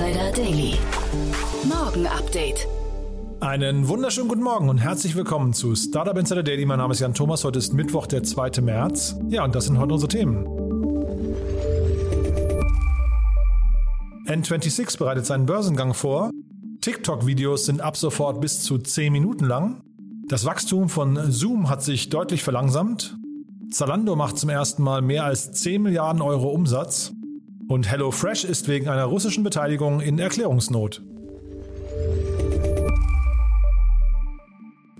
Insider Daily. Morgen Update. Einen wunderschönen guten Morgen und herzlich willkommen zu Startup Insider Daily. Mein Name ist Jan Thomas. Heute ist Mittwoch, der 2. März. Ja, und das sind heute unsere Themen. N26 bereitet seinen Börsengang vor. TikTok-Videos sind ab sofort bis zu 10 Minuten lang. Das Wachstum von Zoom hat sich deutlich verlangsamt. Zalando macht zum ersten Mal mehr als 10 Milliarden Euro Umsatz. Und HelloFresh ist wegen einer russischen Beteiligung in Erklärungsnot.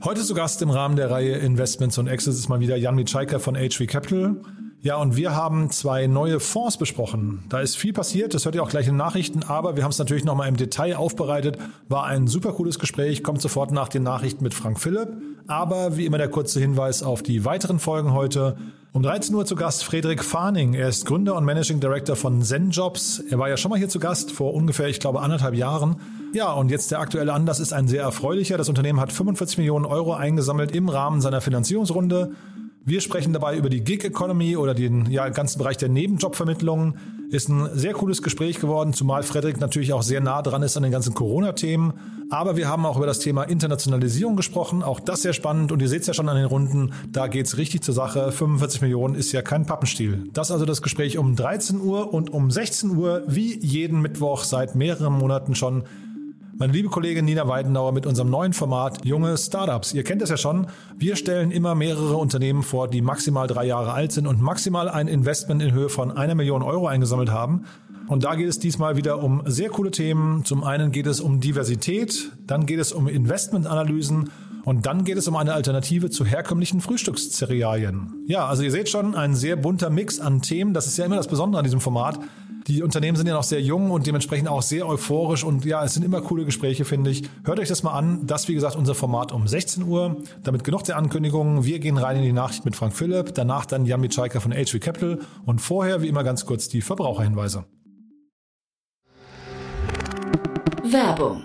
Heute zu Gast im Rahmen der Reihe Investments und Exits ist mal wieder Jan Mitschaiker von HV Capital. Ja, und wir haben zwei neue Fonds besprochen. Da ist viel passiert, das hört ihr auch gleich in den Nachrichten, aber wir haben es natürlich nochmal im Detail aufbereitet. War ein super cooles Gespräch, kommt sofort nach den Nachrichten mit Frank Philipp. Aber wie immer der kurze Hinweis auf die weiteren Folgen heute. Um 13 Uhr zu Gast Frederik Farning. Er ist Gründer und Managing Director von ZenJobs. Er war ja schon mal hier zu Gast vor ungefähr, ich glaube, anderthalb Jahren. Ja, und jetzt der aktuelle Anlass ist ein sehr erfreulicher. Das Unternehmen hat 45 Millionen Euro eingesammelt im Rahmen seiner Finanzierungsrunde. Wir sprechen dabei über die Gig Economy oder den ja, ganzen Bereich der Nebenjobvermittlung. Ist ein sehr cooles Gespräch geworden, zumal Frederik natürlich auch sehr nah dran ist an den ganzen Corona-Themen. Aber wir haben auch über das Thema Internationalisierung gesprochen. Auch das sehr spannend. Und ihr seht es ja schon an den Runden, da geht's richtig zur Sache. 45 Millionen ist ja kein Pappenstiel. Das also das Gespräch um 13 Uhr und um 16 Uhr, wie jeden Mittwoch seit mehreren Monaten schon meine liebe Kollegin Nina Weidenauer mit unserem neuen Format Junge Startups. Ihr kennt das ja schon. Wir stellen immer mehrere Unternehmen vor, die maximal drei Jahre alt sind und maximal ein Investment in Höhe von einer Million Euro eingesammelt haben. Und da geht es diesmal wieder um sehr coole Themen. Zum einen geht es um Diversität, dann geht es um Investmentanalysen und dann geht es um eine Alternative zu herkömmlichen Frühstückszerealien. Ja, also ihr seht schon, ein sehr bunter Mix an Themen. Das ist ja immer das Besondere an diesem Format. Die Unternehmen sind ja noch sehr jung und dementsprechend auch sehr euphorisch und ja, es sind immer coole Gespräche, finde ich. Hört euch das mal an. Das, wie gesagt, unser Format um 16 Uhr. Damit genug der Ankündigungen. Wir gehen rein in die Nachricht mit Frank Philipp, danach dann Jan Mitschaiker von HV Capital und vorher, wie immer, ganz kurz die Verbraucherhinweise. Werbung.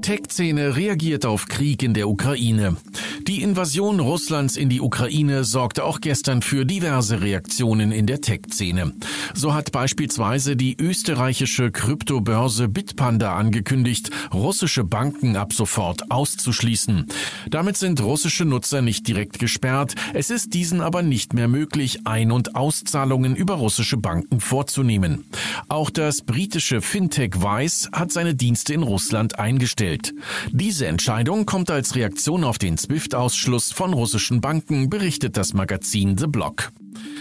Tech-Szene reagiert auf Krieg in der Ukraine. Die Invasion Russlands in die Ukraine sorgte auch gestern für diverse Reaktionen in der Tech-Szene. So hat beispielsweise die österreichische Kryptobörse Bitpanda angekündigt, russische Banken ab sofort auszuschließen. Damit sind russische Nutzer nicht direkt gesperrt, es ist diesen aber nicht mehr möglich, Ein- und Auszahlungen über russische Banken vorzunehmen. Auch das britische Fintech Wise hat seine Dienste in Russland eingestellt gestellt. Diese Entscheidung kommt als Reaktion auf den SWIFT-Ausschluss von russischen Banken, berichtet das Magazin The Block.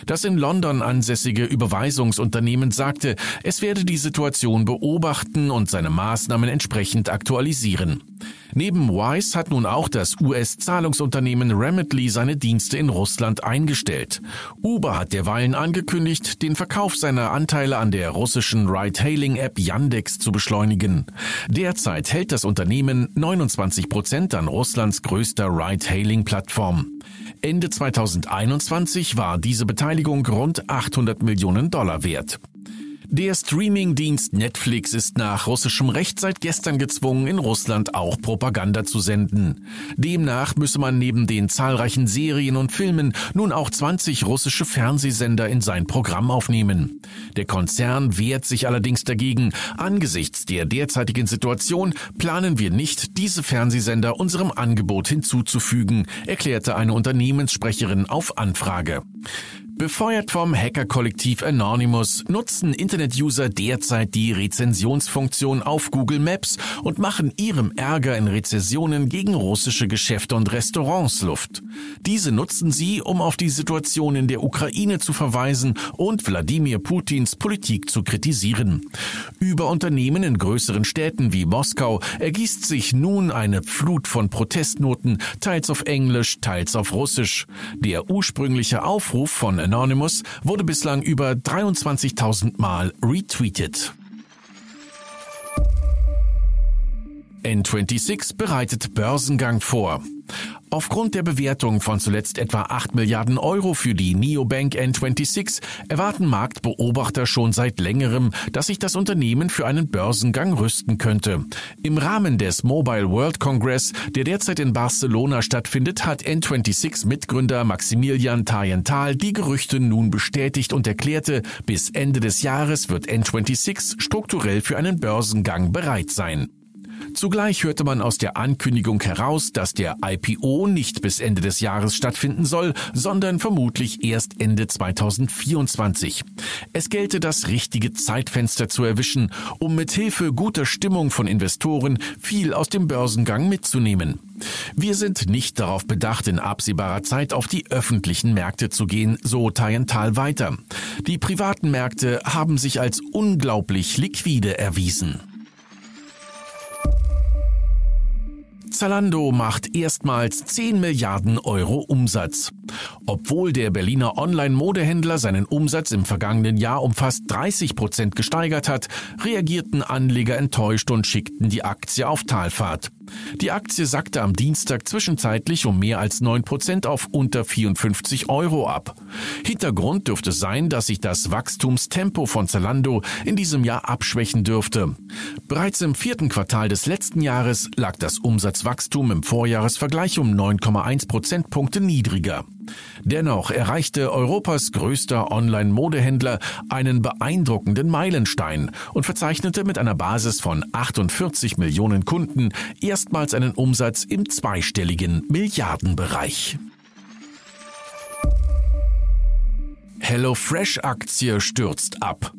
Das in London ansässige Überweisungsunternehmen sagte, es werde die Situation beobachten und seine Maßnahmen entsprechend aktualisieren. Neben Wise hat nun auch das US-Zahlungsunternehmen Remitly seine Dienste in Russland eingestellt. Uber hat derweilen angekündigt, den Verkauf seiner Anteile an der russischen Ride-Hailing-App Yandex zu beschleunigen. Derzeit hält das Unternehmen 29 Prozent an Russlands größter Ride-Hailing-Plattform. Ende 2021 war diese Beteiligung rund 800 Millionen Dollar wert. Der Streamingdienst Netflix ist nach russischem Recht seit gestern gezwungen, in Russland auch Propaganda zu senden. Demnach müsse man neben den zahlreichen Serien und Filmen nun auch 20 russische Fernsehsender in sein Programm aufnehmen. Der Konzern wehrt sich allerdings dagegen. Angesichts der derzeitigen Situation planen wir nicht, diese Fernsehsender unserem Angebot hinzuzufügen, erklärte eine Unternehmenssprecherin auf Anfrage. Befeuert vom Hackerkollektiv Anonymous nutzen Internet-User derzeit die Rezensionsfunktion auf Google Maps und machen ihrem Ärger in Rezessionen gegen russische Geschäfte und Restaurants Luft. Diese nutzen sie, um auf die Situation in der Ukraine zu verweisen und Wladimir Putins Politik zu kritisieren. Über Unternehmen in größeren Städten wie Moskau ergießt sich nun eine Flut von Protestnoten, teils auf Englisch, teils auf Russisch. Der ursprüngliche Aufruf von Anonymous wurde bislang über 23.000 Mal retweetet. N26 bereitet Börsengang vor. Aufgrund der Bewertung von zuletzt etwa 8 Milliarden Euro für die Neobank N26 erwarten Marktbeobachter schon seit längerem, dass sich das Unternehmen für einen Börsengang rüsten könnte. Im Rahmen des Mobile World Congress, der derzeit in Barcelona stattfindet, hat N26 Mitgründer Maximilian Tayental die Gerüchte nun bestätigt und erklärte, bis Ende des Jahres wird N26 strukturell für einen Börsengang bereit sein. Zugleich hörte man aus der Ankündigung heraus, dass der IPO nicht bis Ende des Jahres stattfinden soll, sondern vermutlich erst Ende 2024. Es gelte das richtige Zeitfenster zu erwischen, um mit Hilfe guter Stimmung von Investoren viel aus dem Börsengang mitzunehmen. Wir sind nicht darauf bedacht, in absehbarer Zeit auf die öffentlichen Märkte zu gehen, so Tayental weiter. Die privaten Märkte haben sich als unglaublich liquide erwiesen. Zalando macht erstmals 10 Milliarden Euro Umsatz. Obwohl der Berliner Online-Modehändler seinen Umsatz im vergangenen Jahr um fast 30 Prozent gesteigert hat, reagierten Anleger enttäuscht und schickten die Aktie auf Talfahrt. Die Aktie sackte am Dienstag zwischenzeitlich um mehr als 9 Prozent auf unter 54 Euro ab. Hintergrund dürfte sein, dass sich das Wachstumstempo von Zalando in diesem Jahr abschwächen dürfte. Bereits im vierten Quartal des letzten Jahres lag das Umsatzwachstum im Vorjahresvergleich um 9,1 Prozentpunkte niedriger. Dennoch erreichte Europas größter Online-Modehändler einen beeindruckenden Meilenstein und verzeichnete mit einer Basis von 48 Millionen Kunden erstmals einen Umsatz im zweistelligen Milliardenbereich. HelloFresh-Aktie stürzt ab.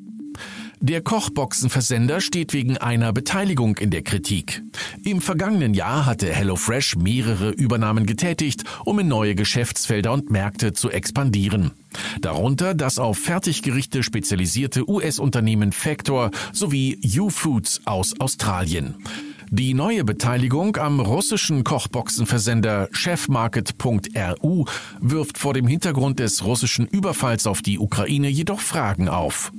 Der Kochboxenversender steht wegen einer Beteiligung in der Kritik. Im vergangenen Jahr hatte HelloFresh mehrere Übernahmen getätigt, um in neue Geschäftsfelder und Märkte zu expandieren. Darunter das auf Fertiggerichte spezialisierte US-Unternehmen Factor sowie U-Foods aus Australien. Die neue Beteiligung am russischen Kochboxenversender Chefmarket.ru wirft vor dem Hintergrund des russischen Überfalls auf die Ukraine jedoch Fragen auf.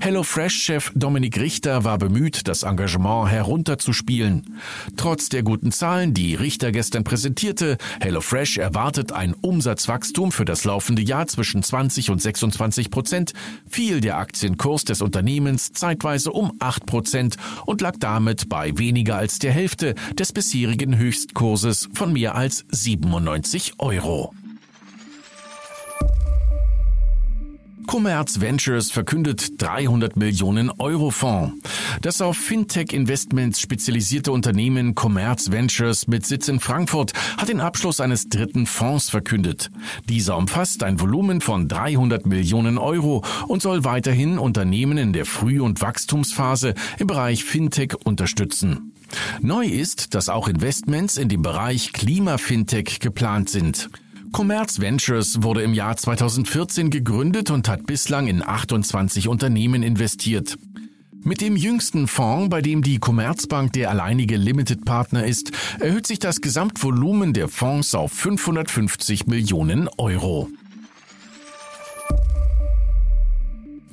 HelloFresh-Chef Dominik Richter war bemüht, das Engagement herunterzuspielen. Trotz der guten Zahlen, die Richter gestern präsentierte, HelloFresh erwartet ein Umsatzwachstum für das laufende Jahr zwischen 20 und 26 Prozent, fiel der Aktienkurs des Unternehmens zeitweise um 8 Prozent und lag damit bei weniger als der Hälfte des bisherigen Höchstkurses von mehr als 97 Euro. Commerz Ventures verkündet 300 Millionen Euro Fonds. Das auf Fintech-Investments spezialisierte Unternehmen Commerz Ventures mit Sitz in Frankfurt hat den Abschluss eines dritten Fonds verkündet. Dieser umfasst ein Volumen von 300 Millionen Euro und soll weiterhin Unternehmen in der Früh- und Wachstumsphase im Bereich Fintech unterstützen. Neu ist, dass auch Investments in dem Bereich Klima-Fintech geplant sind. Commerz Ventures wurde im Jahr 2014 gegründet und hat bislang in 28 Unternehmen investiert. Mit dem jüngsten Fonds, bei dem die Commerzbank der alleinige Limited Partner ist, erhöht sich das Gesamtvolumen der Fonds auf 550 Millionen Euro.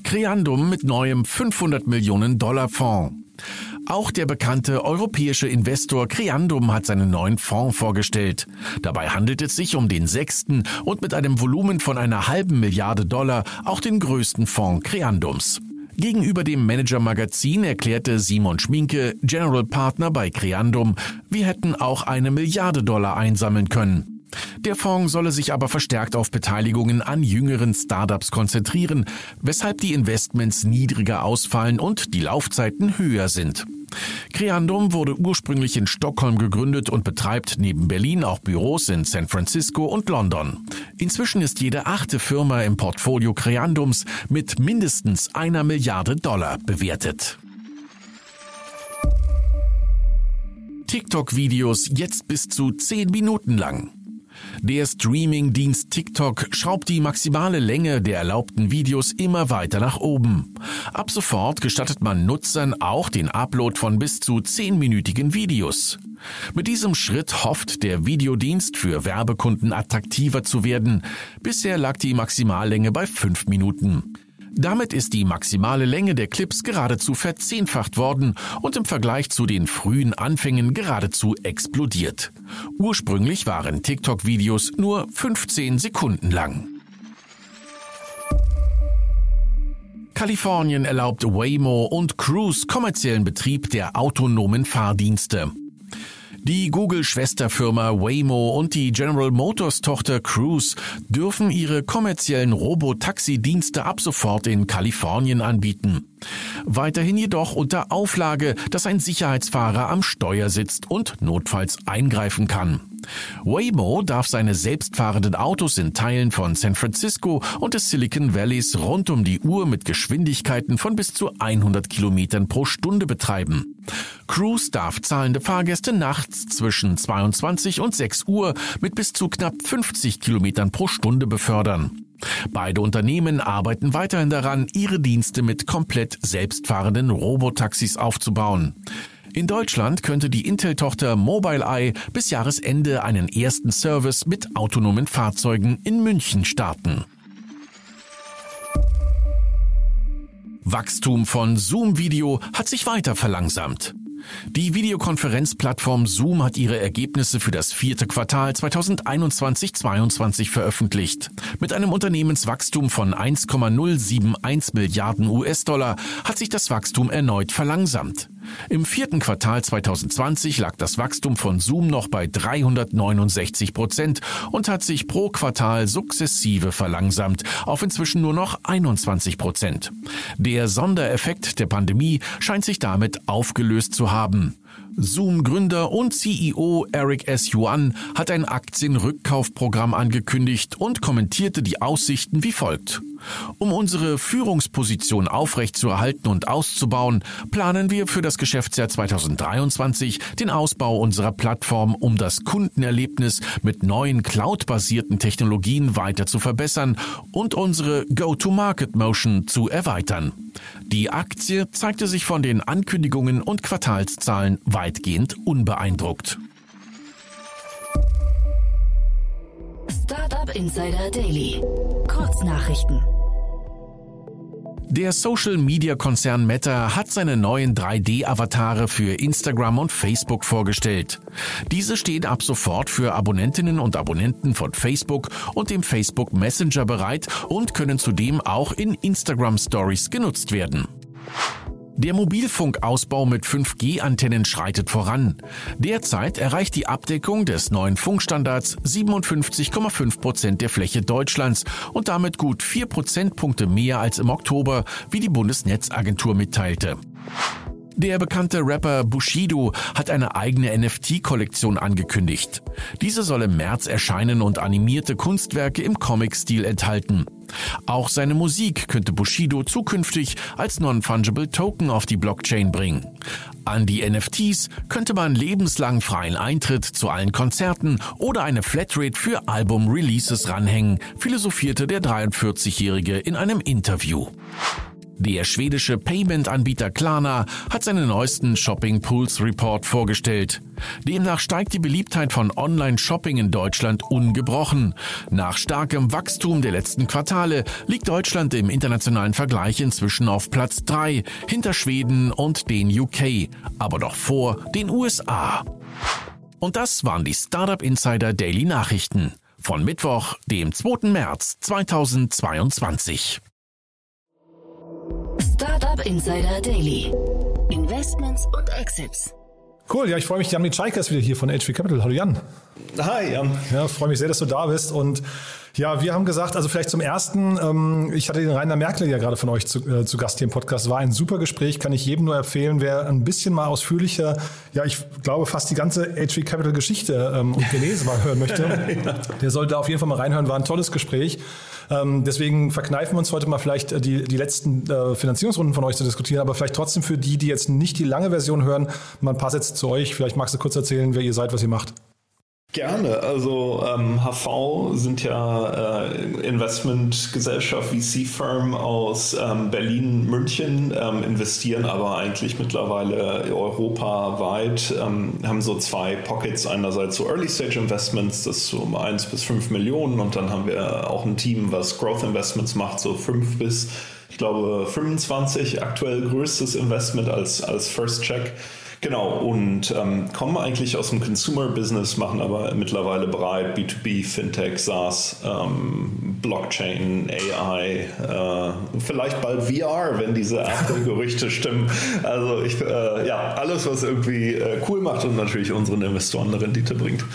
Creandum mit neuem 500 Millionen Dollar Fonds. Auch der bekannte europäische Investor Creandum hat seinen neuen Fonds vorgestellt. Dabei handelt es sich um den sechsten und mit einem Volumen von einer halben Milliarde Dollar auch den größten Fonds Creandums. Gegenüber dem Manager Magazin erklärte Simon Schminke, General Partner bei Creandum, wir hätten auch eine Milliarde Dollar einsammeln können. Der Fonds solle sich aber verstärkt auf Beteiligungen an jüngeren Startups konzentrieren, weshalb die Investments niedriger ausfallen und die Laufzeiten höher sind. Creandum wurde ursprünglich in Stockholm gegründet und betreibt neben Berlin auch Büros in San Francisco und London. Inzwischen ist jede achte Firma im Portfolio Creandums mit mindestens einer Milliarde Dollar bewertet. TikTok-Videos jetzt bis zu 10 Minuten lang. Der Streaming-Dienst TikTok schraubt die maximale Länge der erlaubten Videos immer weiter nach oben. Ab sofort gestattet man Nutzern auch den Upload von bis zu 10-minütigen Videos. Mit diesem Schritt hofft der Videodienst für Werbekunden attraktiver zu werden. Bisher lag die Maximallänge bei 5 Minuten. Damit ist die maximale Länge der Clips geradezu verzehnfacht worden und im Vergleich zu den frühen Anfängen geradezu explodiert. Ursprünglich waren TikTok-Videos nur 15 Sekunden lang. Kalifornien erlaubt Waymo und Cruise kommerziellen Betrieb der autonomen Fahrdienste. Die Google-Schwesterfirma Waymo und die General Motors Tochter Cruise dürfen ihre kommerziellen Robotaxi-Dienste ab sofort in Kalifornien anbieten. Weiterhin jedoch unter Auflage, dass ein Sicherheitsfahrer am Steuer sitzt und notfalls eingreifen kann. Waymo darf seine selbstfahrenden Autos in Teilen von San Francisco und des Silicon Valleys rund um die Uhr mit Geschwindigkeiten von bis zu 100 Kilometern pro Stunde betreiben. Cruise darf zahlende Fahrgäste nachts zwischen 22 und 6 Uhr mit bis zu knapp 50 Kilometern pro Stunde befördern. Beide Unternehmen arbeiten weiterhin daran, ihre Dienste mit komplett selbstfahrenden Robotaxis aufzubauen. In Deutschland könnte die Intel-Tochter Mobileye bis Jahresende einen ersten Service mit autonomen Fahrzeugen in München starten. Wachstum von Zoom Video hat sich weiter verlangsamt. Die Videokonferenzplattform Zoom hat ihre Ergebnisse für das vierte Quartal 2021-22 veröffentlicht. Mit einem Unternehmenswachstum von 1,071 Milliarden US-Dollar hat sich das Wachstum erneut verlangsamt. Im vierten Quartal 2020 lag das Wachstum von Zoom noch bei 369 Prozent und hat sich pro Quartal sukzessive verlangsamt auf inzwischen nur noch 21 Prozent. Der Sondereffekt der Pandemie scheint sich damit aufgelöst zu haben. Zoom-Gründer und CEO Eric S. Yuan hat ein Aktienrückkaufprogramm angekündigt und kommentierte die Aussichten wie folgt. Um unsere Führungsposition aufrechtzuerhalten und auszubauen, planen wir für das Geschäftsjahr 2023 den Ausbau unserer Plattform, um das Kundenerlebnis mit neuen cloud-basierten Technologien weiter zu verbessern und unsere Go-to-Market-Motion zu erweitern. Die Aktie zeigte sich von den Ankündigungen und Quartalszahlen weitgehend unbeeindruckt. Startup Insider Daily. Kurznachrichten. Der Social-Media-Konzern Meta hat seine neuen 3D-Avatare für Instagram und Facebook vorgestellt. Diese stehen ab sofort für Abonnentinnen und Abonnenten von Facebook und dem Facebook Messenger bereit und können zudem auch in Instagram Stories genutzt werden. Der Mobilfunkausbau mit 5G-Antennen schreitet voran. Derzeit erreicht die Abdeckung des neuen Funkstandards 57,5 Prozent der Fläche Deutschlands und damit gut vier Prozentpunkte mehr als im Oktober, wie die Bundesnetzagentur mitteilte. Der bekannte Rapper Bushido hat eine eigene NFT-Kollektion angekündigt. Diese soll im März erscheinen und animierte Kunstwerke im Comic-Stil enthalten. Auch seine Musik könnte Bushido zukünftig als Non-Fungible Token auf die Blockchain bringen. An die NFTs könnte man lebenslang freien Eintritt zu allen Konzerten oder eine Flatrate für Album-Releases ranhängen, philosophierte der 43-Jährige in einem Interview. Der schwedische Payment-Anbieter Klarna hat seinen neuesten Shopping Pools Report vorgestellt. Demnach steigt die Beliebtheit von Online-Shopping in Deutschland ungebrochen. Nach starkem Wachstum der letzten Quartale liegt Deutschland im internationalen Vergleich inzwischen auf Platz 3 hinter Schweden und den UK, aber doch vor den USA. Und das waren die Startup Insider Daily Nachrichten von Mittwoch, dem 2. März 2022. Startup Insider Daily. Investments und Exits. Cool, ja, ich freue mich. Jan Mitschaiker ist wieder hier von HV Capital. Hallo Jan. Hi Jan. Ja, freue mich sehr, dass du da bist. Und ja, wir haben gesagt, also vielleicht zum ersten, ähm, ich hatte den Rainer Merkel ja gerade von euch zu, äh, zu Gast hier im Podcast. War ein super Gespräch, kann ich jedem nur empfehlen. Wer ein bisschen mal ausführlicher, ja, ich glaube fast die ganze HV Capital Geschichte ähm, und Genese mal hören möchte, ja. der sollte auf jeden Fall mal reinhören. War ein tolles Gespräch. Ähm, deswegen verkneifen wir uns heute mal vielleicht äh, die, die letzten äh, Finanzierungsrunden von euch zu diskutieren, aber vielleicht trotzdem für die, die jetzt nicht die lange Version hören, mal ein paar Sätze zu euch. Vielleicht magst du kurz erzählen, wer ihr seid, was ihr macht. Gerne. Also ähm, HV sind ja äh, Investmentgesellschaft, VC-Firm aus ähm, Berlin, München, ähm, investieren aber eigentlich mittlerweile europaweit, ähm, haben so zwei Pockets, einerseits so Early-Stage-Investments, das so um 1 bis 5 Millionen und dann haben wir auch ein Team, was Growth-Investments macht, so 5 bis, ich glaube, 25, aktuell größtes Investment als, als First Check. Genau, und ähm, kommen eigentlich aus dem Consumer-Business, machen aber mittlerweile bereit B2B, Fintech, SaaS, ähm, Blockchain, AI, äh, vielleicht bald VR, wenn diese Apple-Gerüchte stimmen. Also ich, äh, ja, alles, was irgendwie äh, cool macht und natürlich unseren Investoren eine Rendite bringt.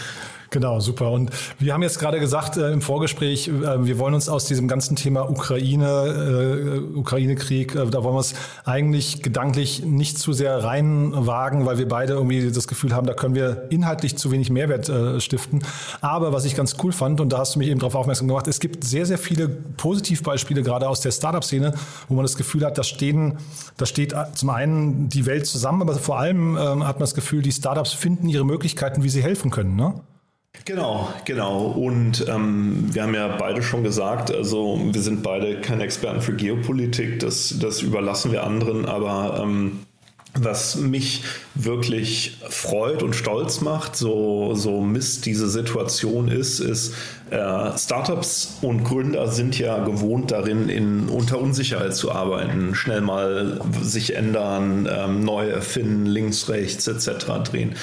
Genau, super. Und wir haben jetzt gerade gesagt äh, im Vorgespräch, äh, wir wollen uns aus diesem ganzen Thema Ukraine, äh, Ukraine-Krieg, äh, da wollen wir es eigentlich gedanklich nicht zu sehr reinwagen, weil wir beide irgendwie das Gefühl haben, da können wir inhaltlich zu wenig Mehrwert äh, stiften. Aber was ich ganz cool fand, und da hast du mich eben darauf aufmerksam gemacht, es gibt sehr, sehr viele Positivbeispiele gerade aus der Startup-Szene, wo man das Gefühl hat, da stehen, da steht zum einen die Welt zusammen, aber vor allem ähm, hat man das Gefühl, die Startups finden ihre Möglichkeiten, wie sie helfen können. Ne? Genau, genau. Und ähm, wir haben ja beide schon gesagt, also wir sind beide keine Experten für Geopolitik, das, das überlassen wir anderen, aber ähm, was mich wirklich freut und stolz macht, so, so Mist diese Situation ist, ist, äh, Startups und Gründer sind ja gewohnt darin, in, unter Unsicherheit zu arbeiten, schnell mal sich ändern, ähm, neu erfinden, links, rechts etc. drehen.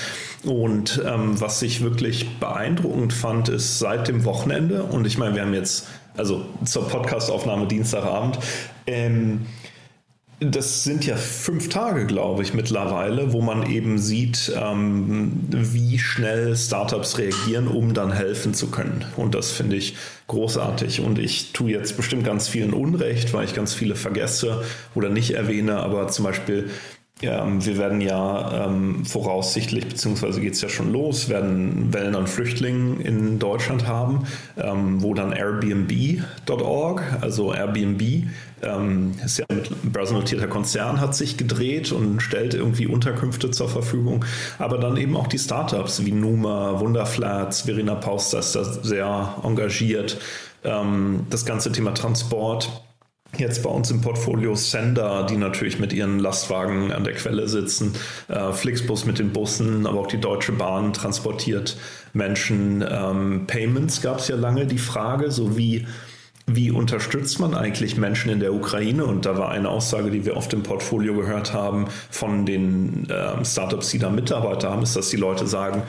Und ähm, was ich wirklich beeindruckend fand, ist seit dem Wochenende, und ich meine, wir haben jetzt, also zur Podcastaufnahme Dienstagabend, ähm, das sind ja fünf Tage, glaube ich, mittlerweile, wo man eben sieht, ähm, wie schnell Startups reagieren, um dann helfen zu können. Und das finde ich großartig. Und ich tue jetzt bestimmt ganz vielen Unrecht, weil ich ganz viele vergesse oder nicht erwähne. Aber zum Beispiel ähm, wir werden ja ähm, voraussichtlich, beziehungsweise geht es ja schon los, werden Wellen an Flüchtlingen in Deutschland haben, ähm, wo dann Airbnb.org, also Airbnb, ähm, ist ja ein börsennotierter Konzern, hat sich gedreht und stellt irgendwie Unterkünfte zur Verfügung, aber dann eben auch die Startups wie Numa, Wunderflats, Verena Pauster ist da sehr engagiert, ähm, das ganze Thema Transport Jetzt bei uns im Portfolio Sender, die natürlich mit ihren Lastwagen an der Quelle sitzen, äh, Flixbus mit den Bussen, aber auch die Deutsche Bahn transportiert Menschen. Ähm, Payments gab es ja lange die Frage, so wie, wie unterstützt man eigentlich Menschen in der Ukraine? Und da war eine Aussage, die wir oft im Portfolio gehört haben von den ähm, Startups, die da Mitarbeiter haben, ist, dass die Leute sagen,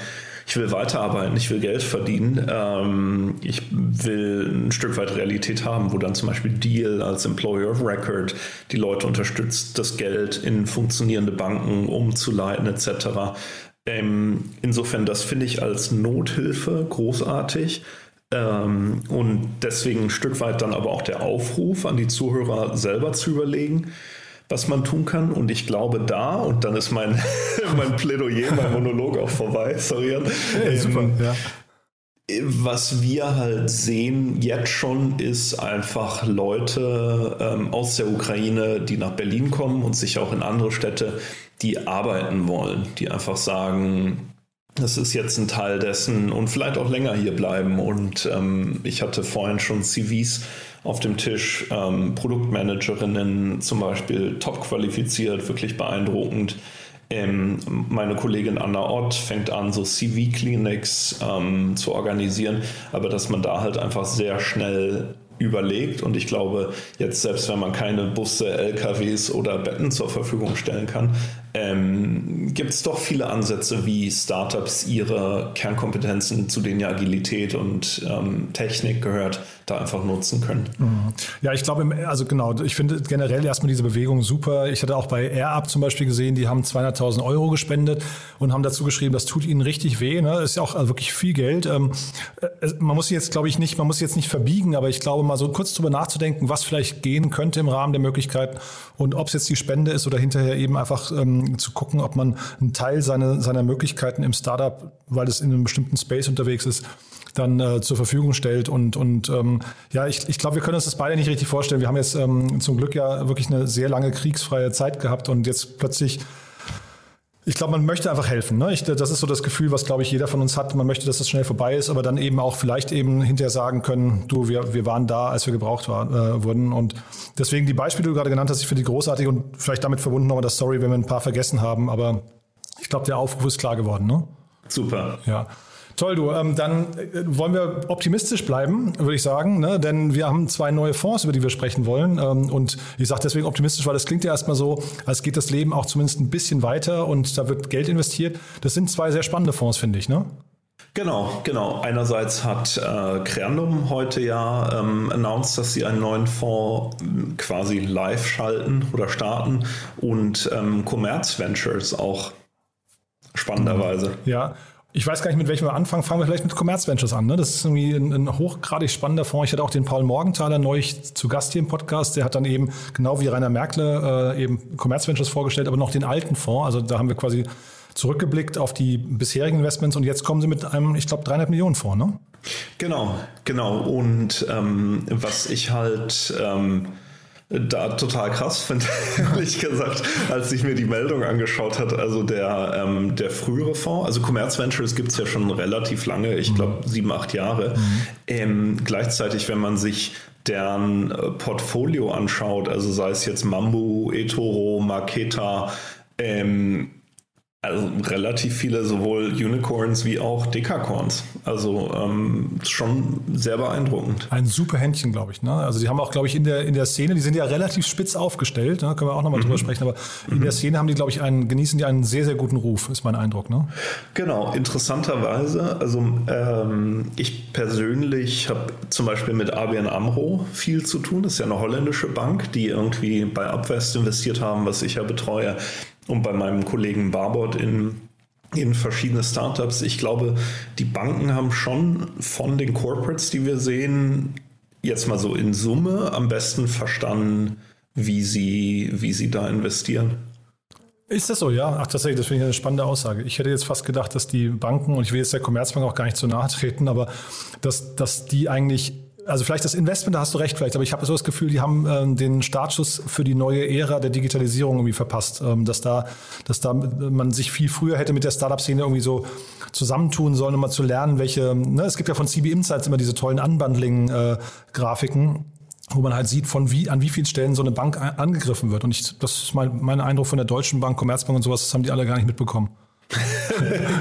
ich will weiterarbeiten, ich will Geld verdienen, ähm, ich will ein Stück weit Realität haben, wo dann zum Beispiel Deal als Employer of Record die Leute unterstützt, das Geld in funktionierende Banken umzuleiten etc. Ähm, insofern, das finde ich als Nothilfe großartig. Ähm, und deswegen ein Stück weit dann aber auch der Aufruf an die Zuhörer selber zu überlegen, was man tun kann. Und ich glaube da, und dann ist mein, mein Plädoyer, mein Monolog auch vorbei, sorry. Hey, super, ähm, ja. Was wir halt sehen jetzt schon, ist einfach Leute ähm, aus der Ukraine, die nach Berlin kommen und sich auch in andere Städte, die arbeiten wollen, die einfach sagen, das ist jetzt ein Teil dessen und vielleicht auch länger hier bleiben. Und ähm, ich hatte vorhin schon CVs auf dem Tisch, ähm, Produktmanagerinnen zum Beispiel top qualifiziert, wirklich beeindruckend. Ähm, meine Kollegin Anna Ott fängt an, so CV-Clinics ähm, zu organisieren, aber dass man da halt einfach sehr schnell überlegt und ich glaube, jetzt selbst wenn man keine Busse, LKWs oder Betten zur Verfügung stellen kann, ähm, gibt es doch viele Ansätze, wie Startups ihre Kernkompetenzen, zu denen ja Agilität und ähm, Technik gehört, da einfach nutzen können. Ja, ich glaube, also genau, ich finde generell erstmal diese Bewegung super. Ich hatte auch bei AirUp zum Beispiel gesehen, die haben 200.000 Euro gespendet und haben dazu geschrieben, das tut ihnen richtig weh. Ne? Ist ja auch also wirklich viel Geld. Ähm, äh, man muss jetzt, glaube ich, nicht, man muss jetzt nicht verbiegen, aber ich glaube mal so kurz drüber nachzudenken, was vielleicht gehen könnte im Rahmen der Möglichkeiten und ob es jetzt die Spende ist oder hinterher eben einfach ähm, zu gucken, ob man einen Teil seiner, seiner Möglichkeiten im Startup, weil es in einem bestimmten Space unterwegs ist, dann äh, zur Verfügung stellt. Und, und ähm, ja, ich, ich glaube, wir können uns das beide nicht richtig vorstellen. Wir haben jetzt ähm, zum Glück ja wirklich eine sehr lange kriegsfreie Zeit gehabt und jetzt plötzlich ich glaube, man möchte einfach helfen. Ne? Ich, das ist so das Gefühl, was, glaube ich, jeder von uns hat. Man möchte, dass es schnell vorbei ist, aber dann eben auch vielleicht eben hinterher sagen können, du, wir, wir waren da, als wir gebraucht war, äh, wurden. Und deswegen die Beispiele, die du gerade genannt hast, ich finde die großartig und vielleicht damit verbunden nochmal das Story, wenn wir ein paar vergessen haben. Aber ich glaube, der Aufruf ist klar geworden. Ne? Super. Ja. Toll, du. Ähm, dann äh, wollen wir optimistisch bleiben, würde ich sagen, ne? denn wir haben zwei neue Fonds, über die wir sprechen wollen. Ähm, und ich sage deswegen optimistisch, weil das klingt ja erstmal so, als geht das Leben auch zumindest ein bisschen weiter und da wird Geld investiert. Das sind zwei sehr spannende Fonds, finde ich. Ne? Genau, genau. Einerseits hat äh, Creandum heute ja ähm, announced, dass sie einen neuen Fonds ähm, quasi live schalten oder starten und ähm, Commerz Ventures auch spannenderweise. Ja, ich weiß gar nicht, mit welchem wir anfangen. Fangen wir vielleicht mit Commerz Ventures an. Ne? Das ist irgendwie ein, ein, hochgradig spannender Fonds. Ich hatte auch den Paul Morgenthaler neulich zu Gast hier im Podcast. Der hat dann eben, genau wie Rainer Merkle, äh, eben Commerz Ventures vorgestellt, aber noch den alten Fonds. Also da haben wir quasi zurückgeblickt auf die bisherigen Investments und jetzt kommen sie mit einem, ich glaube, 300 Millionen Fonds, ne? Genau, genau. Und ähm, was ich halt... Ähm da total krass finde, ehrlich gesagt, als ich mir die Meldung angeschaut hat. Also der, ähm, der frühere Fonds, also Commerz Ventures gibt es ja schon relativ lange, ich glaube mhm. sieben, acht Jahre. Mhm. Ähm, gleichzeitig, wenn man sich deren äh, Portfolio anschaut, also sei es jetzt Mambu, eToro, Maketa, ähm, also relativ viele sowohl Unicorns wie auch Dekacorns. Also ähm, schon sehr beeindruckend. Ein super Händchen, glaube ich. Ne? Also die haben auch, glaube ich, in der, in der Szene, die sind ja relativ spitz aufgestellt, ne? können wir auch nochmal mhm. drüber sprechen, aber in der mhm. Szene haben die, glaube ich, einen, genießen die einen sehr, sehr guten Ruf, ist mein Eindruck. Ne? Genau, interessanterweise, also ähm, ich persönlich habe zum Beispiel mit ABN AMRO viel zu tun. Das ist ja eine holländische Bank, die irgendwie bei Upvest investiert haben, was ich ja betreue und bei meinem Kollegen Barbot in, in verschiedene Startups. Ich glaube, die Banken haben schon von den Corporates, die wir sehen, jetzt mal so in Summe am besten verstanden, wie sie, wie sie da investieren. Ist das so, ja? Ach, tatsächlich, das finde ich eine spannende Aussage. Ich hätte jetzt fast gedacht, dass die Banken, und ich will jetzt der Commerzbank auch gar nicht zu nahe treten, aber dass, dass die eigentlich also vielleicht das Investment, da hast du recht vielleicht, aber ich habe so das Gefühl, die haben ähm, den Startschuss für die neue Ära der Digitalisierung irgendwie verpasst, ähm, dass da, dass da man sich viel früher hätte mit der Startup-Szene irgendwie so zusammentun sollen, um mal zu lernen, welche, ne, es gibt ja von CB Insights immer diese tollen Unbundling-Grafiken. Wo man halt sieht, von wie, an wie vielen Stellen so eine Bank angegriffen wird. Und ich, das ist mein, mein Eindruck von der Deutschen Bank, Commerzbank und sowas, das haben die alle gar nicht mitbekommen.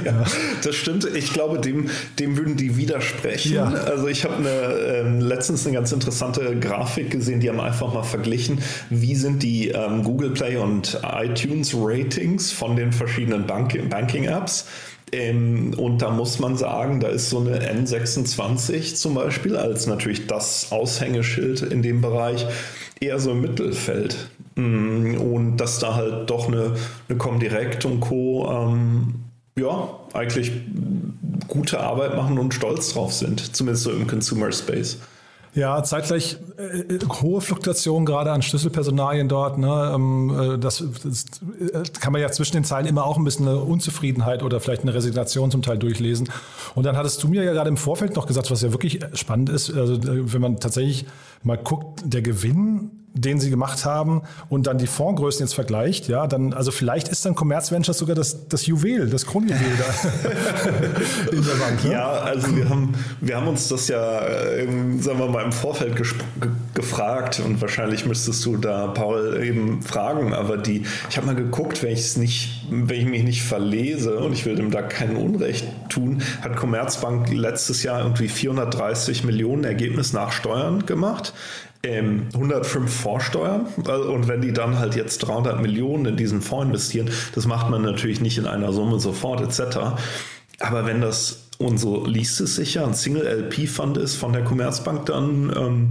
Ja, das stimmt. Ich glaube, dem, dem würden die widersprechen. Ja. Also ich habe eine, äh, letztens eine ganz interessante Grafik gesehen, die haben einfach mal verglichen, wie sind die ähm, Google Play und iTunes Ratings von den verschiedenen Bank Banking-Apps. Ähm, und da muss man sagen, da ist so eine N26 zum Beispiel als natürlich das Aushängeschild in dem Bereich eher so im Mittelfeld. Mm, und dass da halt doch eine, eine Comdirect und Co. Ähm, ja, eigentlich gute Arbeit machen und stolz drauf sind, zumindest so im Consumer Space. Ja, zeitgleich äh, hohe Fluktuation gerade an Schlüsselpersonalien dort. Ne? Ähm, äh, das, das, äh, kann man ja zwischen den Zeilen immer auch ein bisschen eine Unzufriedenheit oder vielleicht eine Resignation zum Teil durchlesen. Und dann hattest du mir ja gerade im Vorfeld noch gesagt, was ja wirklich spannend ist, also wenn man tatsächlich mal guckt, der Gewinn den sie gemacht haben und dann die Fondsgrößen jetzt vergleicht, ja, dann, also vielleicht ist dann Commerz Ventures sogar das, das Juwel, das Kronjuwel da in der Bank. Ne? Ja, also wir haben, wir haben uns das ja, ähm, sagen wir mal, im Vorfeld gefragt und wahrscheinlich müsstest du da Paul eben fragen, aber die, ich habe mal geguckt, wenn ich es nicht, wenn ich mich nicht verlese und ich will dem da kein Unrecht tun, hat Commerzbank letztes Jahr irgendwie 430 Millionen Ergebnis nach Steuern gemacht. 105 ähm, Vorsteuern und wenn die dann halt jetzt 300 Millionen in diesen Fonds investieren, das macht man natürlich nicht in einer Summe sofort etc. Aber wenn das und so liest es sich ja, ein Single-LP-Fund ist von der Commerzbank, dann ähm,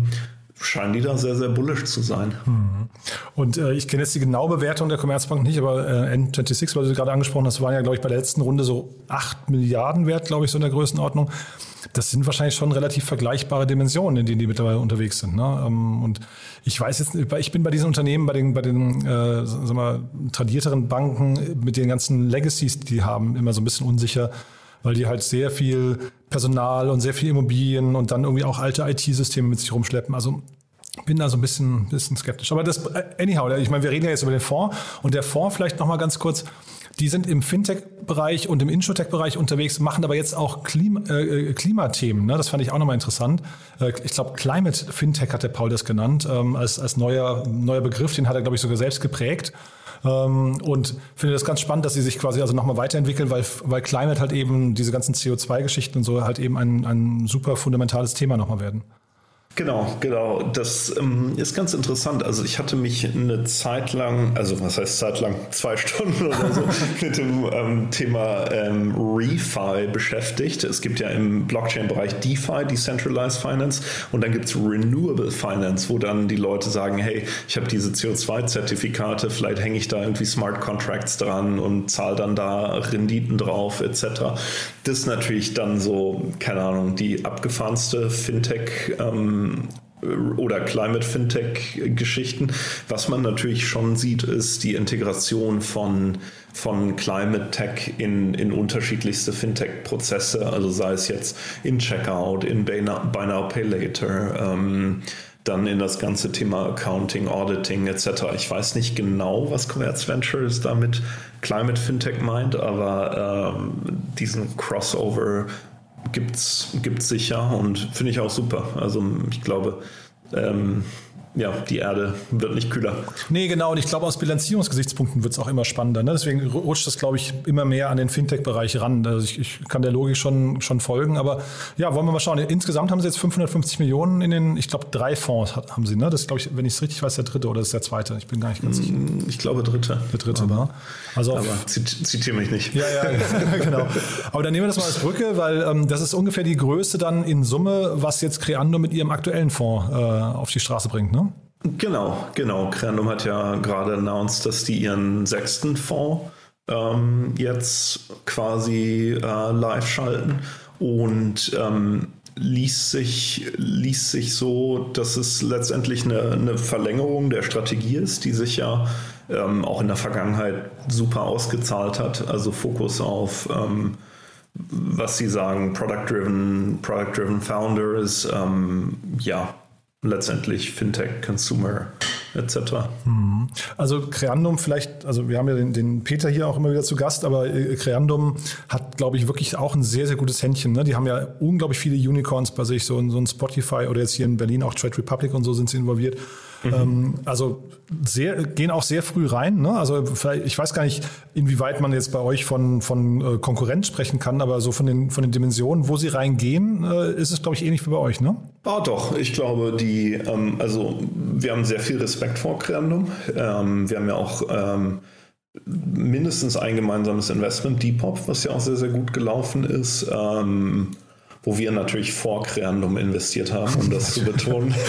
scheinen die da sehr, sehr bullish zu sein. Mhm. Und äh, ich kenne jetzt die genaue Bewertung der Commerzbank nicht, aber äh, N26, weil du gerade angesprochen hast, waren ja, glaube ich, bei der letzten Runde so 8 Milliarden wert, glaube ich, so in der Größenordnung. Das sind wahrscheinlich schon relativ vergleichbare Dimensionen, in denen die mittlerweile unterwegs sind. Ne? Ähm, und ich weiß jetzt, ich bin bei diesen Unternehmen, bei den, bei den äh, sagen wir, tradierteren Banken mit den ganzen Legacies, die die haben, immer so ein bisschen unsicher weil die halt sehr viel Personal und sehr viel Immobilien und dann irgendwie auch alte IT-Systeme mit sich rumschleppen. Also bin da so ein bisschen, bisschen skeptisch. Aber das, äh, anyhow, ich meine, wir reden ja jetzt über den Fonds und der Fonds vielleicht nochmal ganz kurz. Die sind im Fintech-Bereich und im Insurtech-Bereich unterwegs, machen aber jetzt auch Klima, äh, Klimathemen. Ne? Das fand ich auch nochmal interessant. Äh, ich glaube, Climate Fintech hat der Paul das genannt, ähm, als, als neuer, neuer Begriff. Den hat er, glaube ich, sogar selbst geprägt. Ähm, und finde das ganz spannend, dass sie sich quasi also nochmal weiterentwickeln, weil, weil Climate halt eben diese ganzen CO2-Geschichten und so halt eben ein, ein super fundamentales Thema nochmal werden. Genau, genau. Das ähm, ist ganz interessant. Also ich hatte mich eine Zeit lang, also was heißt Zeit lang, zwei Stunden oder so, mit dem ähm, Thema ähm, ReFi beschäftigt. Es gibt ja im Blockchain-Bereich DeFi, Decentralized Finance, und dann gibt es Renewable Finance, wo dann die Leute sagen, hey, ich habe diese CO2-Zertifikate, vielleicht hänge ich da irgendwie Smart Contracts dran und zahle dann da Renditen drauf, etc. Das ist natürlich dann so, keine Ahnung, die abgefahrenste Fintech- ähm, oder Climate Fintech Geschichten. Was man natürlich schon sieht, ist die Integration von, von Climate Tech in, in unterschiedlichste Fintech-Prozesse, also sei es jetzt in Checkout, in Buy Now, Buy Now Pay Later, ähm, dann in das ganze Thema Accounting, Auditing etc. Ich weiß nicht genau, was Commerz Ventures damit Climate Fintech meint, aber ähm, diesen Crossover gibt es sicher und finde ich auch super. Also ich glaube, ähm, ja, die Erde wird nicht kühler. Nee, genau. Und ich glaube, aus Bilanzierungsgesichtspunkten wird es auch immer spannender. Ne? Deswegen rutscht das, glaube ich, immer mehr an den Fintech-Bereich ran. Also ich, ich, kann der Logik schon, schon folgen. Aber ja, wollen wir mal schauen. Insgesamt haben sie jetzt 550 Millionen in den, ich glaube, drei Fonds haben sie. Ne? Das glaube ich, wenn ich es richtig weiß, der dritte oder ist der zweite. Ich bin gar nicht ganz sicher. Mm, ich glaube, dritte. Der dritte, aber, also aber zitiere mich nicht. Ja, ja, genau. Aber dann nehmen wir das mal als Brücke, weil ähm, das ist ungefähr die Größe dann in Summe, was jetzt Creando mit ihrem aktuellen Fonds äh, auf die Straße bringt. Ne? Genau, genau. Creandum hat ja gerade announced, dass die ihren sechsten Fonds ähm, jetzt quasi äh, live schalten und ähm, ließ sich, ließ sich so, dass es letztendlich eine, eine Verlängerung der Strategie ist, die sich ja ähm, auch in der Vergangenheit super ausgezahlt hat. Also Fokus auf ähm, was Sie sagen, Product-Driven Product -driven Founders, ähm, ja, letztendlich Fintech, Consumer etc. Mhm. Also Creandum vielleicht, also wir haben ja den, den, Peter hier auch immer wieder zu Gast, aber äh, Creandum hat, glaube ich, wirklich auch ein sehr, sehr gutes Händchen. Ne? Die haben ja unglaublich viele Unicorns bei sich, so, so ein Spotify oder jetzt hier in Berlin auch Trade Republic und so sind sie involviert. Mhm. Ähm, also sehr, gehen auch sehr früh rein. Ne? Also ich weiß gar nicht, inwieweit man jetzt bei euch von, von äh, Konkurrenz sprechen kann, aber so von den, von den Dimensionen, wo sie reingehen, äh, ist es, glaube ich, ähnlich wie bei euch, ne? Ah, doch. Ich glaube, die, ähm, also wir haben sehr viel Respekt vor Creandum. Ähm, wir haben ja auch ähm, mindestens ein gemeinsames Investment, Depop, was ja auch sehr, sehr gut gelaufen ist. Ähm, wo wir natürlich vor Creandum investiert haben, um das zu betonen.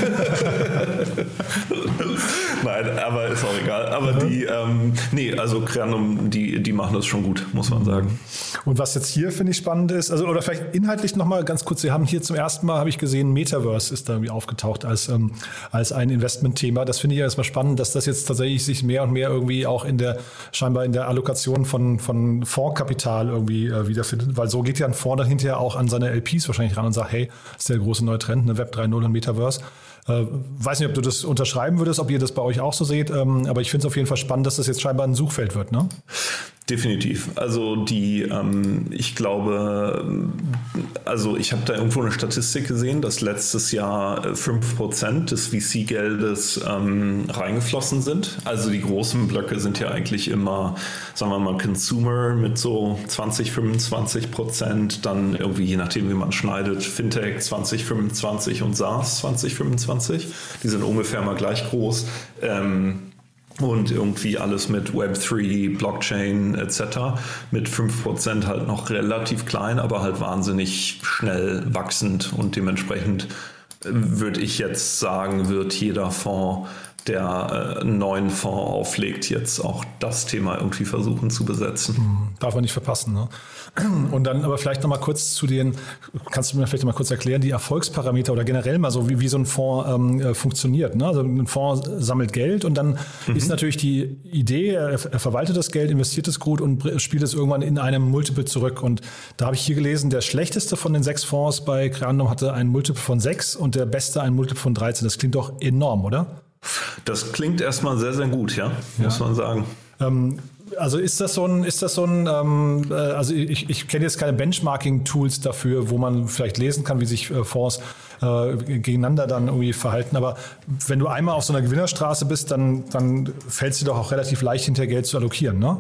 Nein, aber ist auch egal. Aber mhm. die, ähm, nee, also Creandum, die, die machen das schon gut, muss man sagen. Und was jetzt hier, finde ich, spannend ist, also oder vielleicht inhaltlich nochmal ganz kurz, Sie haben hier zum ersten Mal, habe ich gesehen, Metaverse ist da irgendwie aufgetaucht als, ähm, als ein Investmentthema. Das finde ich ja erstmal spannend, dass das jetzt tatsächlich sich mehr und mehr irgendwie auch in der, scheinbar in der Allokation von, von Fondskapital irgendwie äh, wiederfindet, weil so geht ja ein Fonds dann hinterher auch an seine LPs wahrscheinlich ran und sagt, hey, das ist der große neue Trend, eine Web 3.0 und Metaverse. Äh, weiß nicht, ob du das unterschreiben würdest, ob ihr das bei euch auch so seht, ähm, aber ich finde es auf jeden Fall spannend, dass das jetzt scheinbar ein Suchfeld wird, ne? Definitiv. Also die, ähm, ich glaube, also ich habe da irgendwo eine Statistik gesehen, dass letztes Jahr 5% des VC-Geldes ähm, reingeflossen sind. Also die großen Blöcke sind ja eigentlich immer, sagen wir mal, Consumer mit so 20, 25 Prozent, dann irgendwie, je nachdem wie man schneidet, Fintech 20, 25 und SaaS 20, 25. Die sind ungefähr mal gleich groß. Ähm, und irgendwie alles mit Web3, Blockchain etc. mit 5% halt noch relativ klein, aber halt wahnsinnig schnell wachsend und dementsprechend äh, würde ich jetzt sagen, wird jeder Fonds der äh, neuen Fonds auflegt, jetzt auch das Thema irgendwie versuchen zu besetzen. Hm, darf man nicht verpassen. Ne? Und dann aber vielleicht nochmal kurz zu den, kannst du mir vielleicht mal kurz erklären, die Erfolgsparameter oder generell mal so, wie, wie so ein Fonds ähm, äh, funktioniert. Ne? Also ein Fonds sammelt Geld und dann mhm. ist natürlich die Idee, er, er, verwaltet das Geld, investiert es gut und spielt es irgendwann in einem Multiple zurück. Und da habe ich hier gelesen, der schlechteste von den sechs Fonds bei Creandum hatte ein Multiple von sechs und der beste ein Multiple von 13. Das klingt doch enorm, oder? Das klingt erstmal sehr, sehr gut, ja, ja. muss man sagen. Ähm, also ist das so ein, ist das so ein, ähm, äh, also ich, ich kenne jetzt keine Benchmarking-Tools dafür, wo man vielleicht lesen kann, wie sich äh, Fonds äh, gegeneinander dann irgendwie verhalten. Aber wenn du einmal auf so einer Gewinnerstraße bist, dann, dann fällt es dir doch auch relativ leicht, hinter Geld zu allokieren, ne?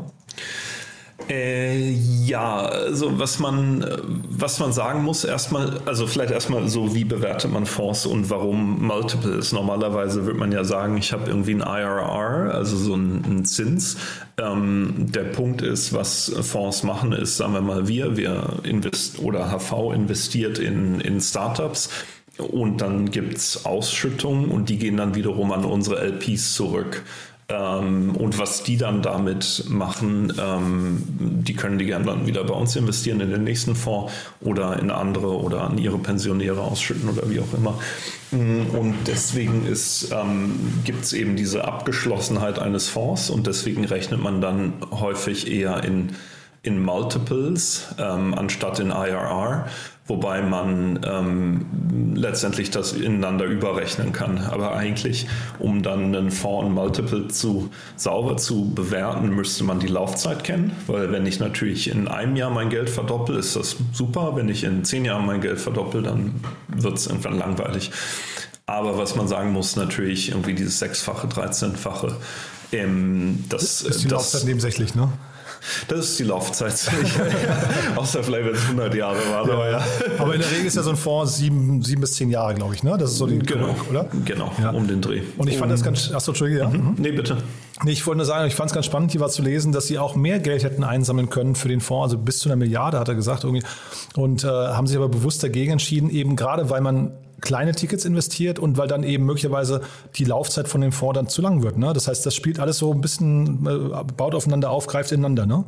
Äh, ja, also was man, was man sagen muss, erstmal, also vielleicht erstmal so, wie bewertet man Fonds und warum Multiples? Normalerweise würde man ja sagen, ich habe irgendwie ein IRR, also so einen Zins. Ähm, der Punkt ist, was Fonds machen, ist, sagen wir mal, wir, wir invest oder HV investiert in, in Startups. Und dann gibt es Ausschüttungen und die gehen dann wiederum an unsere LPs zurück. Ähm, und was die dann damit machen, ähm, die können die gerne dann wieder bei uns investieren in den nächsten Fonds oder in andere oder an ihre Pensionäre ausschütten oder wie auch immer. Mm, und deswegen ähm, gibt es eben diese Abgeschlossenheit eines Fonds und deswegen rechnet man dann häufig eher in, in Multiples ähm, anstatt in IRR wobei man ähm, letztendlich das ineinander überrechnen kann. Aber eigentlich, um dann einen Fonds und Multiple zu sauber zu bewerten, müsste man die Laufzeit kennen, weil wenn ich natürlich in einem Jahr mein Geld verdoppel, ist das super. Wenn ich in zehn Jahren mein Geld verdoppel, dann wird es irgendwann langweilig. Aber was man sagen muss, natürlich irgendwie dieses sechsfache, dreizehnfache. Ähm, das, ist die das, Laufzeit nebensächlich, ne? Das ist die Laufzeit. Außer vielleicht, wenn es 100 Jahre waren. Ja, aber, ja. aber in der Regel ist ja so ein Fonds sieben, sieben bis zehn Jahre, glaube ich. Ne? Das ist so die genau, oder? Genau, ja. um den Dreh. Und ich fand um, das ganz. Achso, Entschuldige, ja. Mhm. mhm. Nee, bitte. Nee, ich wollte nur sagen, ich fand es ganz spannend, hier war zu lesen, dass sie auch mehr Geld hätten einsammeln können für den Fonds, also bis zu einer Milliarde, hat er gesagt, irgendwie. Und äh, haben sich aber bewusst dagegen entschieden, eben gerade weil man kleine Tickets investiert und weil dann eben möglicherweise die Laufzeit von dem Fonds dann zu lang wird. Ne? Das heißt, das spielt alles so ein bisschen, äh, baut aufeinander auf, greift ineinander. Ne?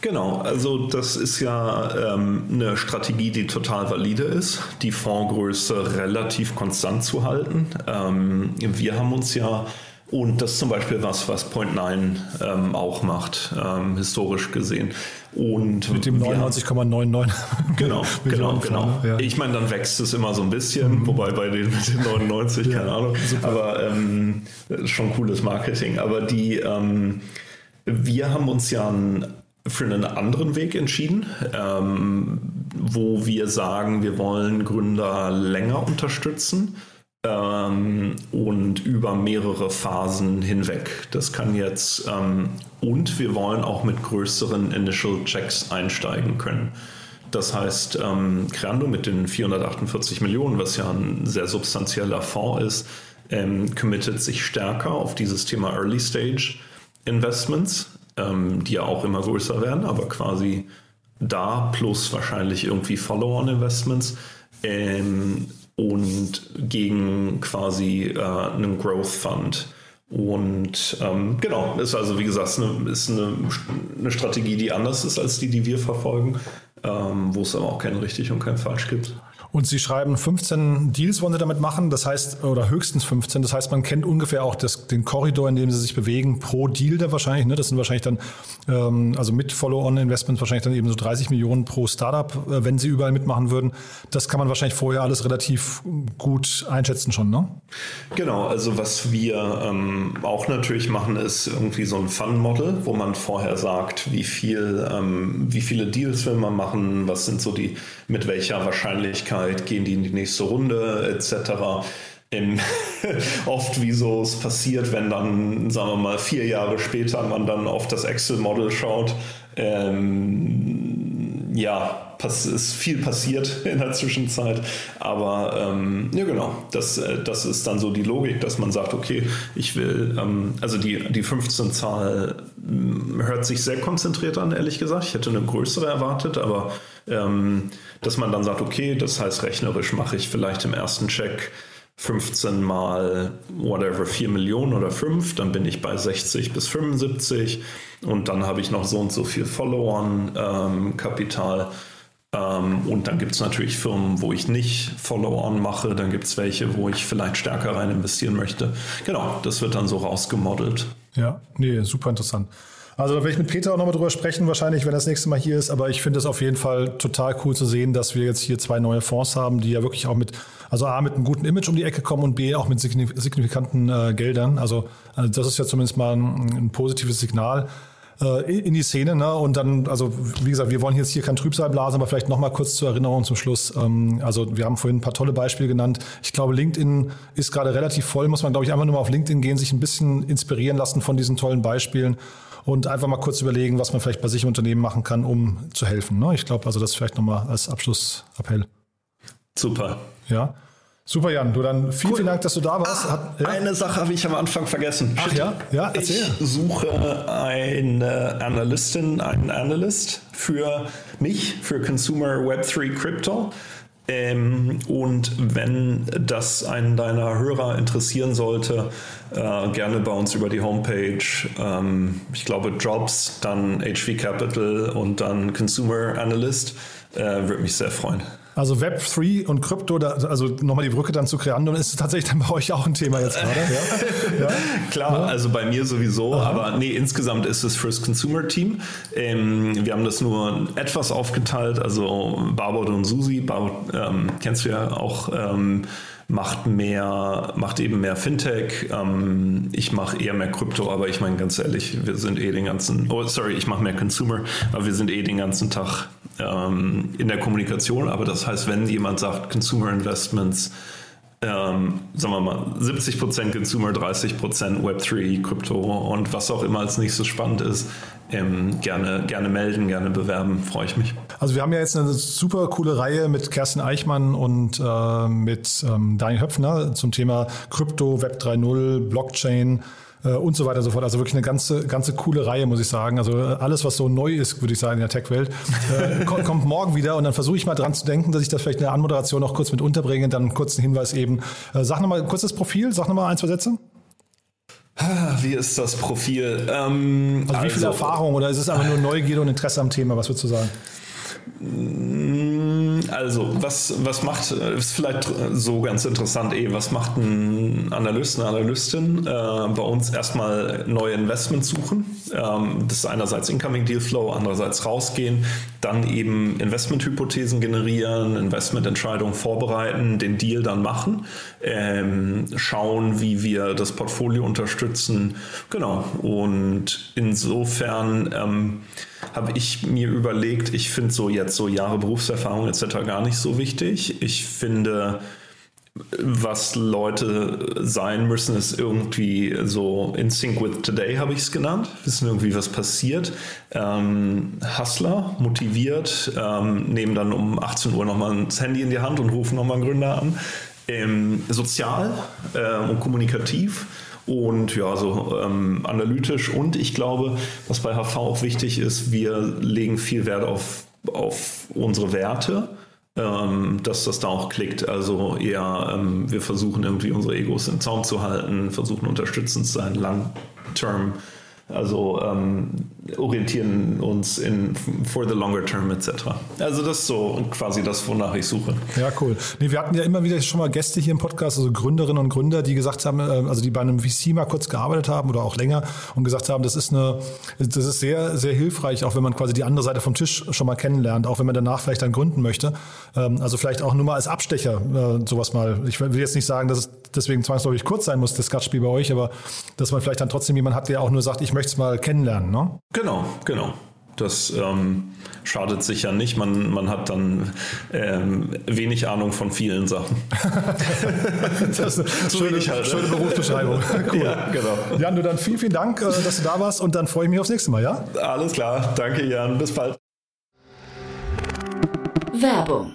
Genau, also das ist ja ähm, eine Strategie, die total valide ist, die Fondsgröße relativ konstant zu halten. Ähm, wir haben uns ja und das ist zum Beispiel was, was Point9 ähm, auch macht, ähm, historisch gesehen. Und mit dem 99,99. Genau, genau, genau. Ja. Ich meine, dann wächst es immer so ein bisschen, mhm. wobei bei den mit den 99, ja, keine Ahnung. Super. Aber ähm, schon cooles Marketing. Aber die, ähm, wir haben uns ja ein für einen anderen Weg entschieden, ähm, wo wir sagen, wir wollen Gründer länger unterstützen ähm, und über mehrere Phasen hinweg. Das kann jetzt ähm, und wir wollen auch mit größeren Initial Checks einsteigen können. Das heißt, ähm, Creando mit den 448 Millionen, was ja ein sehr substanzieller Fonds ist, ähm, committet sich stärker auf dieses Thema Early Stage Investments, ähm, die ja auch immer größer werden, aber quasi da plus wahrscheinlich irgendwie Follow-on-Investments. Ähm, und gegen quasi äh, einen Growth Fund. Und ähm, genau, ist also wie gesagt eine, ist eine, eine, Strategie, die anders ist als die, die wir verfolgen, ähm, wo es aber auch kein richtig und kein falsch gibt. Und Sie schreiben 15 Deals wollen Sie damit machen, das heißt, oder höchstens 15. Das heißt, man kennt ungefähr auch das, den Korridor, in dem Sie sich bewegen, pro Deal da wahrscheinlich. Ne? Das sind wahrscheinlich dann, ähm, also mit Follow-on-Investments wahrscheinlich dann eben so 30 Millionen pro Startup, äh, wenn Sie überall mitmachen würden. Das kann man wahrscheinlich vorher alles relativ gut einschätzen schon, ne? Genau, also was wir ähm, auch natürlich machen, ist irgendwie so ein Fun-Model, wo man vorher sagt, wie viel, ähm, wie viele Deals will man machen, was sind so die, mit welcher Wahrscheinlichkeit Zeit, gehen die in die nächste Runde etc. Oft wie so es passiert, wenn dann, sagen wir mal, vier Jahre später man dann auf das Excel-Model schaut. Ähm, ja, pass, ist viel passiert in der Zwischenzeit. Aber ähm, ja, genau, das, äh, das ist dann so die Logik, dass man sagt, okay, ich will, ähm, also die, die 15-Zahl hm, hört sich sehr konzentriert an, ehrlich gesagt. Ich hätte eine größere erwartet, aber ähm, dass man dann sagt, okay, das heißt rechnerisch mache ich vielleicht im ersten Check 15 mal whatever 4 Millionen oder 5, dann bin ich bei 60 bis 75 und dann habe ich noch so und so viel Follow-on-Kapital. Ähm, ähm, und dann gibt es natürlich Firmen, wo ich nicht Follow-on mache, dann gibt es welche, wo ich vielleicht stärker rein investieren möchte. Genau, das wird dann so rausgemodelt. Ja, nee, super interessant. Also da werde ich mit Peter auch nochmal drüber sprechen, wahrscheinlich, wenn er das nächste Mal hier ist. Aber ich finde es auf jeden Fall total cool zu sehen, dass wir jetzt hier zwei neue Fonds haben, die ja wirklich auch mit, also A, mit einem guten Image um die Ecke kommen und B, auch mit signifikanten äh, Geldern. Also, also das ist ja zumindest mal ein, ein positives Signal äh, in die Szene. Ne? Und dann, also wie gesagt, wir wollen jetzt hier kein Trübsal blasen, aber vielleicht nochmal kurz zur Erinnerung zum Schluss. Ähm, also wir haben vorhin ein paar tolle Beispiele genannt. Ich glaube, LinkedIn ist gerade relativ voll, muss man, glaube ich, einfach nur mal auf LinkedIn gehen, sich ein bisschen inspirieren lassen von diesen tollen Beispielen und einfach mal kurz überlegen, was man vielleicht bei sich im Unternehmen machen kann, um zu helfen. Ne? Ich glaube, also das vielleicht nochmal als Abschlussappell. Super. Ja. Super, Jan. Du dann vielen, cool. vielen Dank, dass du da warst. Hat, ja? Eine Sache habe ich am Anfang vergessen. Ach ja? Ja, erzähl. Ich suche eine Analystin, einen Analyst für mich, für Consumer Web3 Crypto. Ähm, und wenn das einen deiner Hörer interessieren sollte, äh, gerne bei uns über die Homepage. Ähm, ich glaube Jobs, dann HV Capital und dann Consumer Analyst. Äh, Würde mich sehr freuen. Also Web3 und Krypto, da, also nochmal die Brücke dann zu Creando, ist tatsächlich dann bei euch auch ein Thema jetzt gerade. Ja? ja? Klar, ja. also bei mir sowieso, Aha. aber nee, insgesamt ist es fürs Consumer Team. Ähm, wir haben das nur etwas aufgeteilt, also Barbot und Susi, Barbot ähm, kennst du ja auch. Ähm, macht mehr, macht eben mehr Fintech. Ähm, ich mache eher mehr Krypto, aber ich meine ganz ehrlich, wir sind eh den ganzen, oh sorry, ich mache mehr Consumer, aber wir sind eh den ganzen Tag ähm, in der Kommunikation. Aber das heißt, wenn jemand sagt Consumer Investments, ähm, sagen wir mal, 70% Consumer, 30% Web3, Krypto und was auch immer als nächstes spannend ist, ähm, gerne, gerne melden, gerne bewerben, freue ich mich. Also wir haben ja jetzt eine super coole Reihe mit Kerstin Eichmann und äh, mit ähm, Daniel Höpfner zum Thema Krypto, Web 3.0, Blockchain und so weiter und so fort. Also wirklich eine ganze, ganze coole Reihe, muss ich sagen. Also äh, alles, was so neu ist, würde ich sagen, in der Tech-Welt, äh, kommt morgen wieder. Und dann versuche ich mal dran zu denken, dass ich das vielleicht in der Anmoderation noch kurz mit unterbringe. Dann einen kurzen Hinweis eben. Äh, sag nochmal kurz das Profil, sag nochmal ein, zwei Sätze. Ah, wie ist das Profil? Ähm, also wie viel also, Erfahrung oder ist es einfach nur Neugierde und Interesse am Thema? Was würdest du sagen? Mm, also, was, was macht, ist vielleicht so ganz interessant, eh, was macht ein Analyst, eine Analystin? Äh, bei uns erstmal neue Investments suchen. Ähm, das ist einerseits Incoming Deal Flow, andererseits rausgehen, dann eben Investmenthypothesen generieren, Investmententscheidungen vorbereiten, den Deal dann machen, ähm, schauen, wie wir das Portfolio unterstützen. Genau. Und insofern, ähm, habe ich mir überlegt, ich finde so jetzt so Jahre Berufserfahrung etc. gar nicht so wichtig. Ich finde, was Leute sein müssen, ist irgendwie so in sync with today, habe ich es genannt. Wissen irgendwie, was passiert. Ähm, Hustler, motiviert, ähm, nehmen dann um 18 Uhr nochmal das Handy in die Hand und rufen nochmal einen Gründer an. Ähm, sozial äh, und kommunikativ und ja, so ähm, analytisch. Und ich glaube, was bei HV auch wichtig ist, wir legen viel Wert auf, auf unsere Werte. Ähm, dass das da auch klickt. Also eher, ähm, wir versuchen irgendwie unsere Egos im Zaum zu halten, versuchen unterstützend zu sein, long term. Also ähm, orientieren uns in for the longer term etc. Also das ist so quasi das, wonach ich suche. Ja, cool. Nee, wir hatten ja immer wieder schon mal Gäste hier im Podcast, also Gründerinnen und Gründer, die gesagt haben, äh, also die bei einem VC mal kurz gearbeitet haben oder auch länger und gesagt haben, das ist eine, das ist sehr, sehr hilfreich, auch wenn man quasi die andere Seite vom Tisch schon mal kennenlernt, auch wenn man danach vielleicht dann gründen möchte. Ähm, also vielleicht auch nur mal als Abstecher äh, sowas mal. Ich will jetzt nicht sagen, dass es deswegen zwangsläufig kurz sein muss, das Gastspiel bei euch, aber dass man vielleicht dann trotzdem jemanden hat, der auch nur sagt, ich möchte es mal kennenlernen. Ne? Genau, genau. Das ähm, schadet sicher nicht. Man, man hat dann ähm, wenig Ahnung von vielen Sachen. das ist eine schöne, halt, schöne Berufsbeschreibung. Cool. Ja, genau. Jan, du dann vielen, vielen Dank, äh, dass du da warst und dann freue ich mich aufs nächste Mal, ja? Alles klar. Danke, Jan. Bis bald. Werbung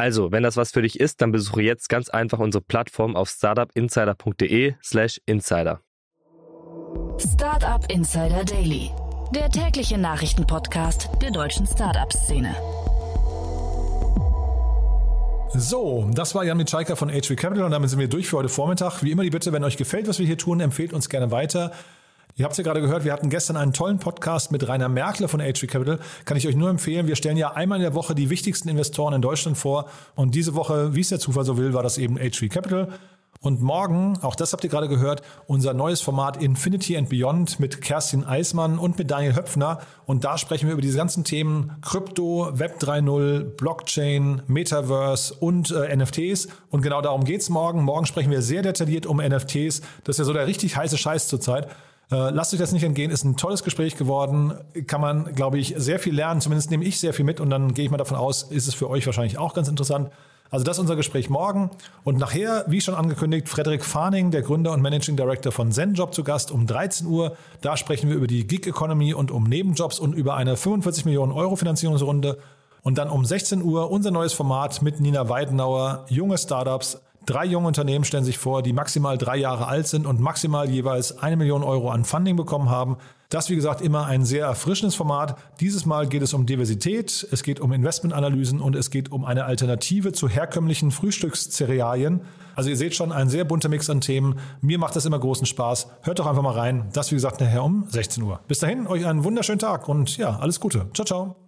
Also, wenn das was für dich ist, dann besuche jetzt ganz einfach unsere Plattform auf startupinsider.de/slash insider. Startup Insider Daily, der tägliche Nachrichtenpodcast der deutschen Startup-Szene. So, das war Jan Mitschaiker von HV Capital und damit sind wir durch für heute Vormittag. Wie immer die Bitte, wenn euch gefällt, was wir hier tun, empfehlt uns gerne weiter. Ihr habt es ja gerade gehört, wir hatten gestern einen tollen Podcast mit Rainer Merkle von HV Capital. Kann ich euch nur empfehlen. Wir stellen ja einmal in der Woche die wichtigsten Investoren in Deutschland vor. Und diese Woche, wie es der Zufall so will, war das eben HV Capital. Und morgen, auch das habt ihr gerade gehört, unser neues Format Infinity and Beyond mit Kerstin Eismann und mit Daniel Höpfner. Und da sprechen wir über diese ganzen Themen Krypto, Web 3.0, Blockchain, Metaverse und äh, NFTs. Und genau darum geht's morgen. Morgen sprechen wir sehr detailliert um NFTs. Das ist ja so der richtig heiße Scheiß zurzeit. Äh, lasst euch das nicht entgehen, ist ein tolles Gespräch geworden. Kann man, glaube ich, sehr viel lernen. Zumindest nehme ich sehr viel mit und dann gehe ich mal davon aus, ist es für euch wahrscheinlich auch ganz interessant. Also das ist unser Gespräch morgen. Und nachher, wie schon angekündigt, Frederik Farning, der Gründer und Managing Director von ZenJob zu Gast um 13 Uhr. Da sprechen wir über die Gig Economy und um Nebenjobs und über eine 45 Millionen Euro Finanzierungsrunde. Und dann um 16 Uhr unser neues Format mit Nina Weidenauer, junge Startups Drei junge Unternehmen stellen sich vor, die maximal drei Jahre alt sind und maximal jeweils eine Million Euro an Funding bekommen haben. Das, wie gesagt, immer ein sehr erfrischendes Format. Dieses Mal geht es um Diversität, es geht um Investmentanalysen und es geht um eine Alternative zu herkömmlichen Frühstückscerealien. Also ihr seht schon, ein sehr bunter Mix an Themen. Mir macht das immer großen Spaß. Hört doch einfach mal rein. Das, wie gesagt, nachher um 16 Uhr. Bis dahin, euch einen wunderschönen Tag und ja, alles Gute. Ciao, ciao.